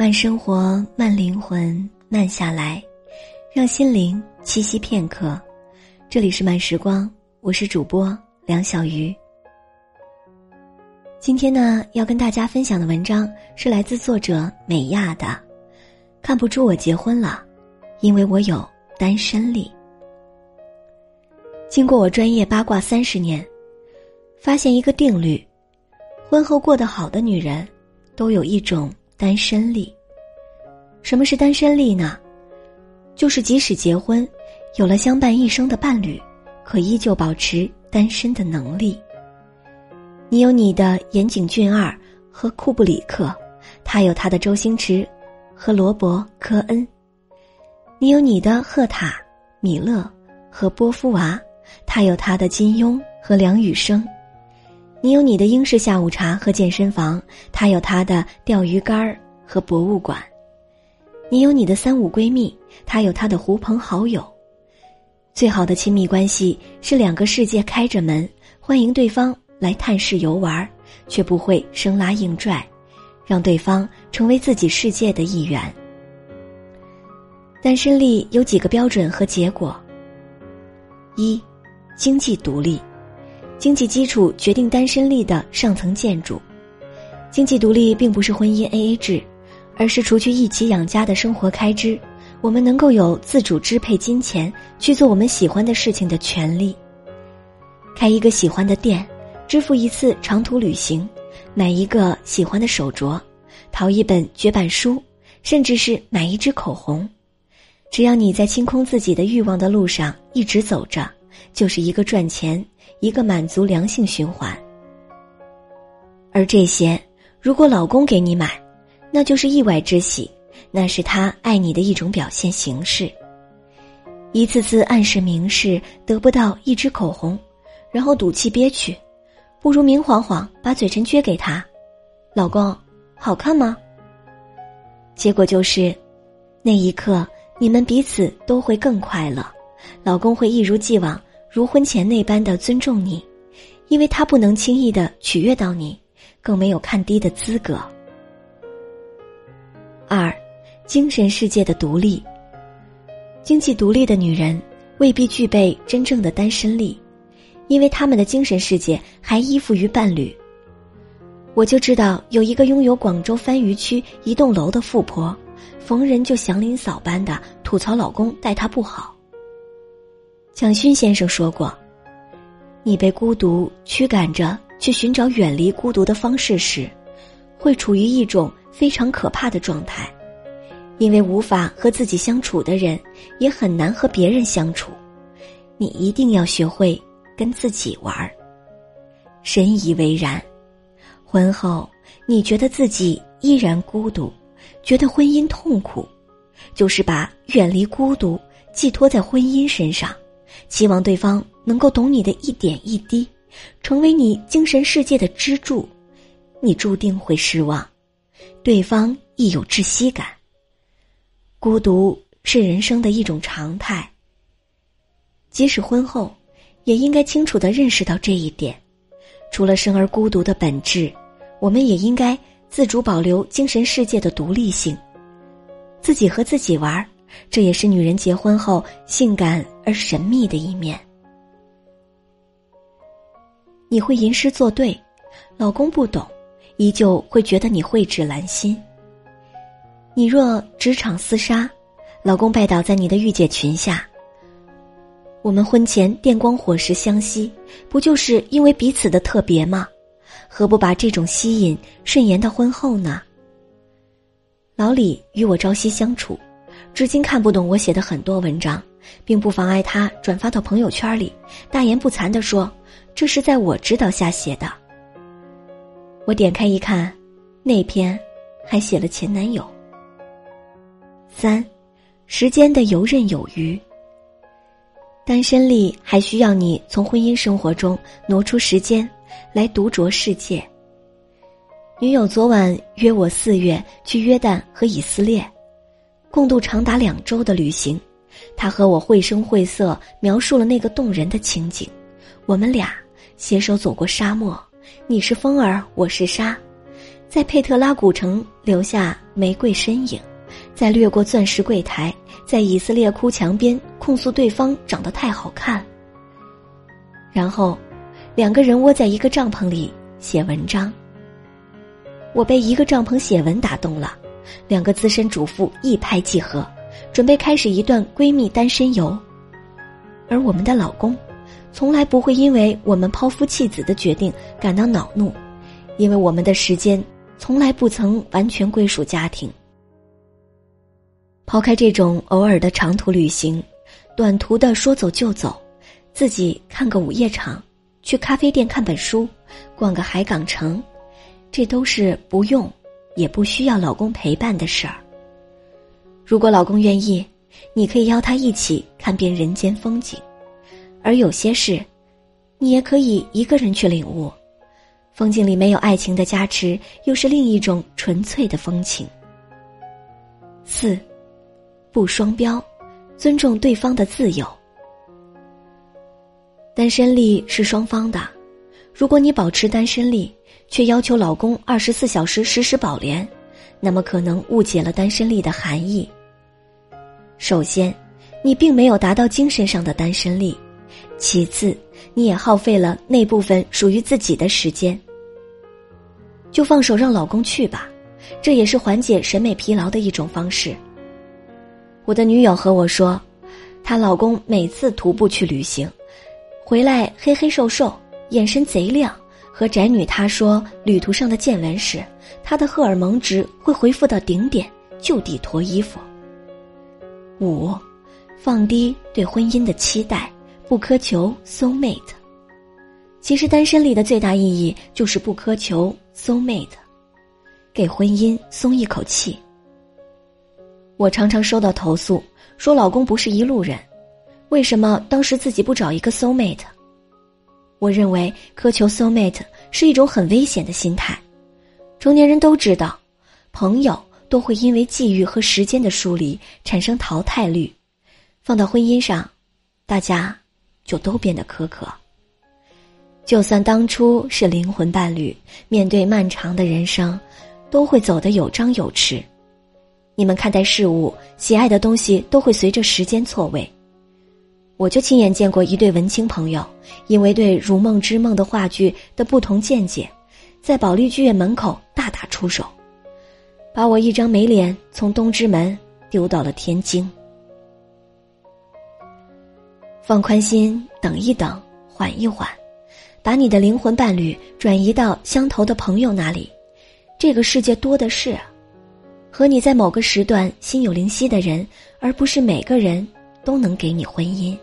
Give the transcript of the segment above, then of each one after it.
慢生活，慢灵魂，慢下来，让心灵栖息片刻。这里是慢时光，我是主播梁小鱼。今天呢，要跟大家分享的文章是来自作者美亚的。看不出我结婚了，因为我有单身力。经过我专业八卦三十年，发现一个定律：婚后过得好的女人，都有一种。单身力，什么是单身力呢？就是即使结婚，有了相伴一生的伴侣，可依旧保持单身的能力。你有你的岩井俊二和库布里克，他有他的周星驰和罗伯科恩；你有你的赫塔米勒和波夫娃，他有他的金庸和梁羽生。你有你的英式下午茶和健身房，他有他的钓鱼竿和博物馆；你有你的三五闺蜜，他有他的狐朋好友。最好的亲密关系是两个世界开着门，欢迎对方来探视游玩，却不会生拉硬拽，让对方成为自己世界的一员。单身力有几个标准和结果：一，经济独立。经济基础决定单身力的上层建筑，经济独立并不是婚姻 A A 制，而是除去一起养家的生活开支，我们能够有自主支配金钱去做我们喜欢的事情的权利。开一个喜欢的店，支付一次长途旅行，买一个喜欢的手镯，淘一本绝版书，甚至是买一支口红，只要你在清空自己的欲望的路上一直走着，就是一个赚钱。一个满足良性循环，而这些，如果老公给你买，那就是意外之喜，那是他爱你的一种表现形式。一次次暗示明示得不到一支口红，然后赌气憋屈，不如明晃晃把嘴唇撅给他，老公，好看吗？结果就是，那一刻你们彼此都会更快乐，老公会一如既往。如婚前那般的尊重你，因为他不能轻易的取悦到你，更没有看低的资格。二，精神世界的独立。经济独立的女人未必具备真正的单身力，因为他们的精神世界还依附于伴侣。我就知道有一个拥有广州番禺区一栋楼的富婆，逢人就祥林嫂般的吐槽老公待她不好。蒋勋先生说过：“你被孤独驱赶着去寻找远离孤独的方式时，会处于一种非常可怕的状态，因为无法和自己相处的人，也很难和别人相处。你一定要学会跟自己玩儿。”深以为然。婚后，你觉得自己依然孤独，觉得婚姻痛苦，就是把远离孤独寄托在婚姻身上。期望对方能够懂你的一点一滴，成为你精神世界的支柱，你注定会失望。对方亦有窒息感。孤独是人生的一种常态。即使婚后，也应该清楚的认识到这一点。除了生而孤独的本质，我们也应该自主保留精神世界的独立性，自己和自己玩儿。这也是女人结婚后性感而神秘的一面。你会吟诗作对，老公不懂，依旧会觉得你蕙质兰心。你若职场厮杀，老公拜倒在你的御姐裙下。我们婚前电光火石相吸，不就是因为彼此的特别吗？何不把这种吸引顺延到婚后呢？老李与我朝夕相处。至今看不懂我写的很多文章，并不妨碍他转发到朋友圈里，大言不惭地说：“这是在我指导下写的。”我点开一看，那篇还写了前男友。三，时间的游刃有余。单身力还需要你从婚姻生活中挪出时间来独酌世界。女友昨晚约我四月去约旦和以色列。共度长达两周的旅行，他和我绘声绘色描述了那个动人的情景。我们俩携手走过沙漠，你是风儿，我是沙，在佩特拉古城留下玫瑰身影，在掠过钻石柜台，在以色列哭墙边控诉对方长得太好看。然后，两个人窝在一个帐篷里写文章。我被一个帐篷写文打动了，两个资深主妇一拍即合，准备开始一段闺蜜单身游。而我们的老公，从来不会因为我们抛夫弃子的决定感到恼怒，因为我们的时间从来不曾完全归属家庭。抛开这种偶尔的长途旅行，短途的说走就走，自己看个午夜场，去咖啡店看本书，逛个海港城。这都是不用，也不需要老公陪伴的事儿。如果老公愿意，你可以邀他一起看遍人间风景；而有些事，你也可以一个人去领悟。风景里没有爱情的加持，又是另一种纯粹的风情。四，不双标，尊重对方的自由。单身力是双方的，如果你保持单身力。却要求老公二十四小时实时保联，那么可能误解了单身力的含义。首先，你并没有达到精神上的单身力；其次，你也耗费了那部分属于自己的时间。就放手让老公去吧，这也是缓解审美疲劳的一种方式。我的女友和我说，她老公每次徒步去旅行，回来黑黑瘦瘦，眼神贼亮。和宅女她说，旅途上的见闻时，她的荷尔蒙值会回复到顶点，就地脱衣服。五，放低对婚姻的期待，不苛求 soul mate。其实单身里的最大意义就是不苛求 soul mate，给婚姻松一口气。我常常收到投诉，说老公不是一路人，为什么当时自己不找一个 soul mate？我认为苛求 soul mate 是一种很危险的心态。成年人都知道，朋友都会因为际遇和时间的疏离产生淘汰率，放到婚姻上，大家就都变得苛刻。就算当初是灵魂伴侣，面对漫长的人生，都会走得有张有弛。你们看待事物、喜爱的东西，都会随着时间错位。我就亲眼见过一对文青朋友，因为对《如梦之梦》的话剧的不同见解，在保利剧院门口大打出手，把我一张没脸从东直门丢到了天津。放宽心，等一等，缓一缓，把你的灵魂伴侣转移到相投的朋友那里。这个世界多的是，和你在某个时段心有灵犀的人，而不是每个人都能给你婚姻。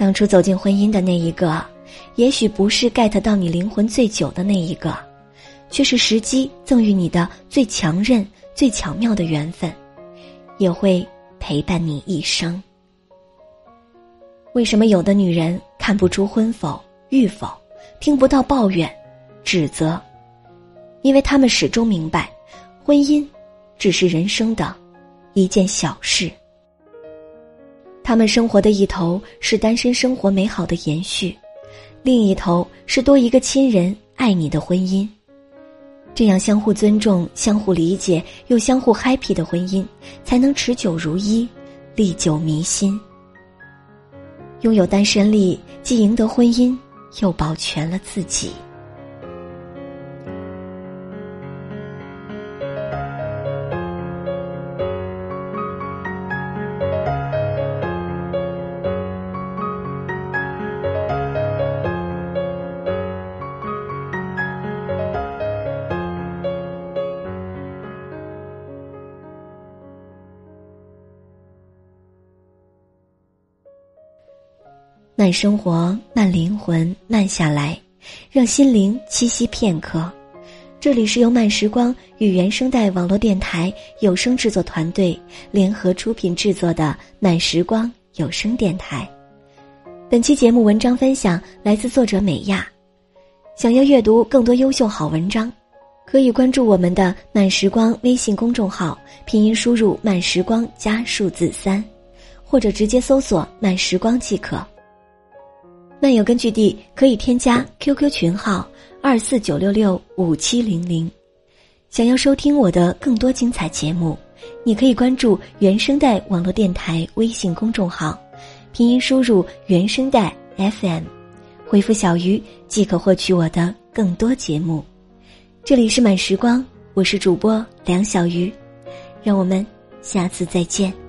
当初走进婚姻的那一个，也许不是 get 到你灵魂最久的那一个，却是时机赠予你的最强韧、最巧妙的缘分，也会陪伴你一生。为什么有的女人看不出婚否、育否，听不到抱怨、指责？因为她们始终明白，婚姻只是人生的一件小事。他们生活的一头是单身生活美好的延续，另一头是多一个亲人爱你的婚姻。这样相互尊重、相互理解又相互 happy 的婚姻，才能持久如一，历久弥新。拥有单身力，既赢得婚姻，又保全了自己。慢生活，慢灵魂，慢下来，让心灵栖息片刻。这里是由慢时光与原声带网络电台有声制作团队联合出品制作的慢时光有声电台。本期节目文章分享来自作者美亚。想要阅读更多优秀好文章，可以关注我们的慢时光微信公众号，拼音输入慢时光加数字三，或者直接搜索慢时光即可。漫友根据地可以添加 QQ 群号二四九六六五七零零。想要收听我的更多精彩节目，你可以关注原声带网络电台微信公众号，拼音输入“原声带 FM”，回复“小鱼”即可获取我的更多节目。这里是满时光，我是主播梁小鱼，让我们下次再见。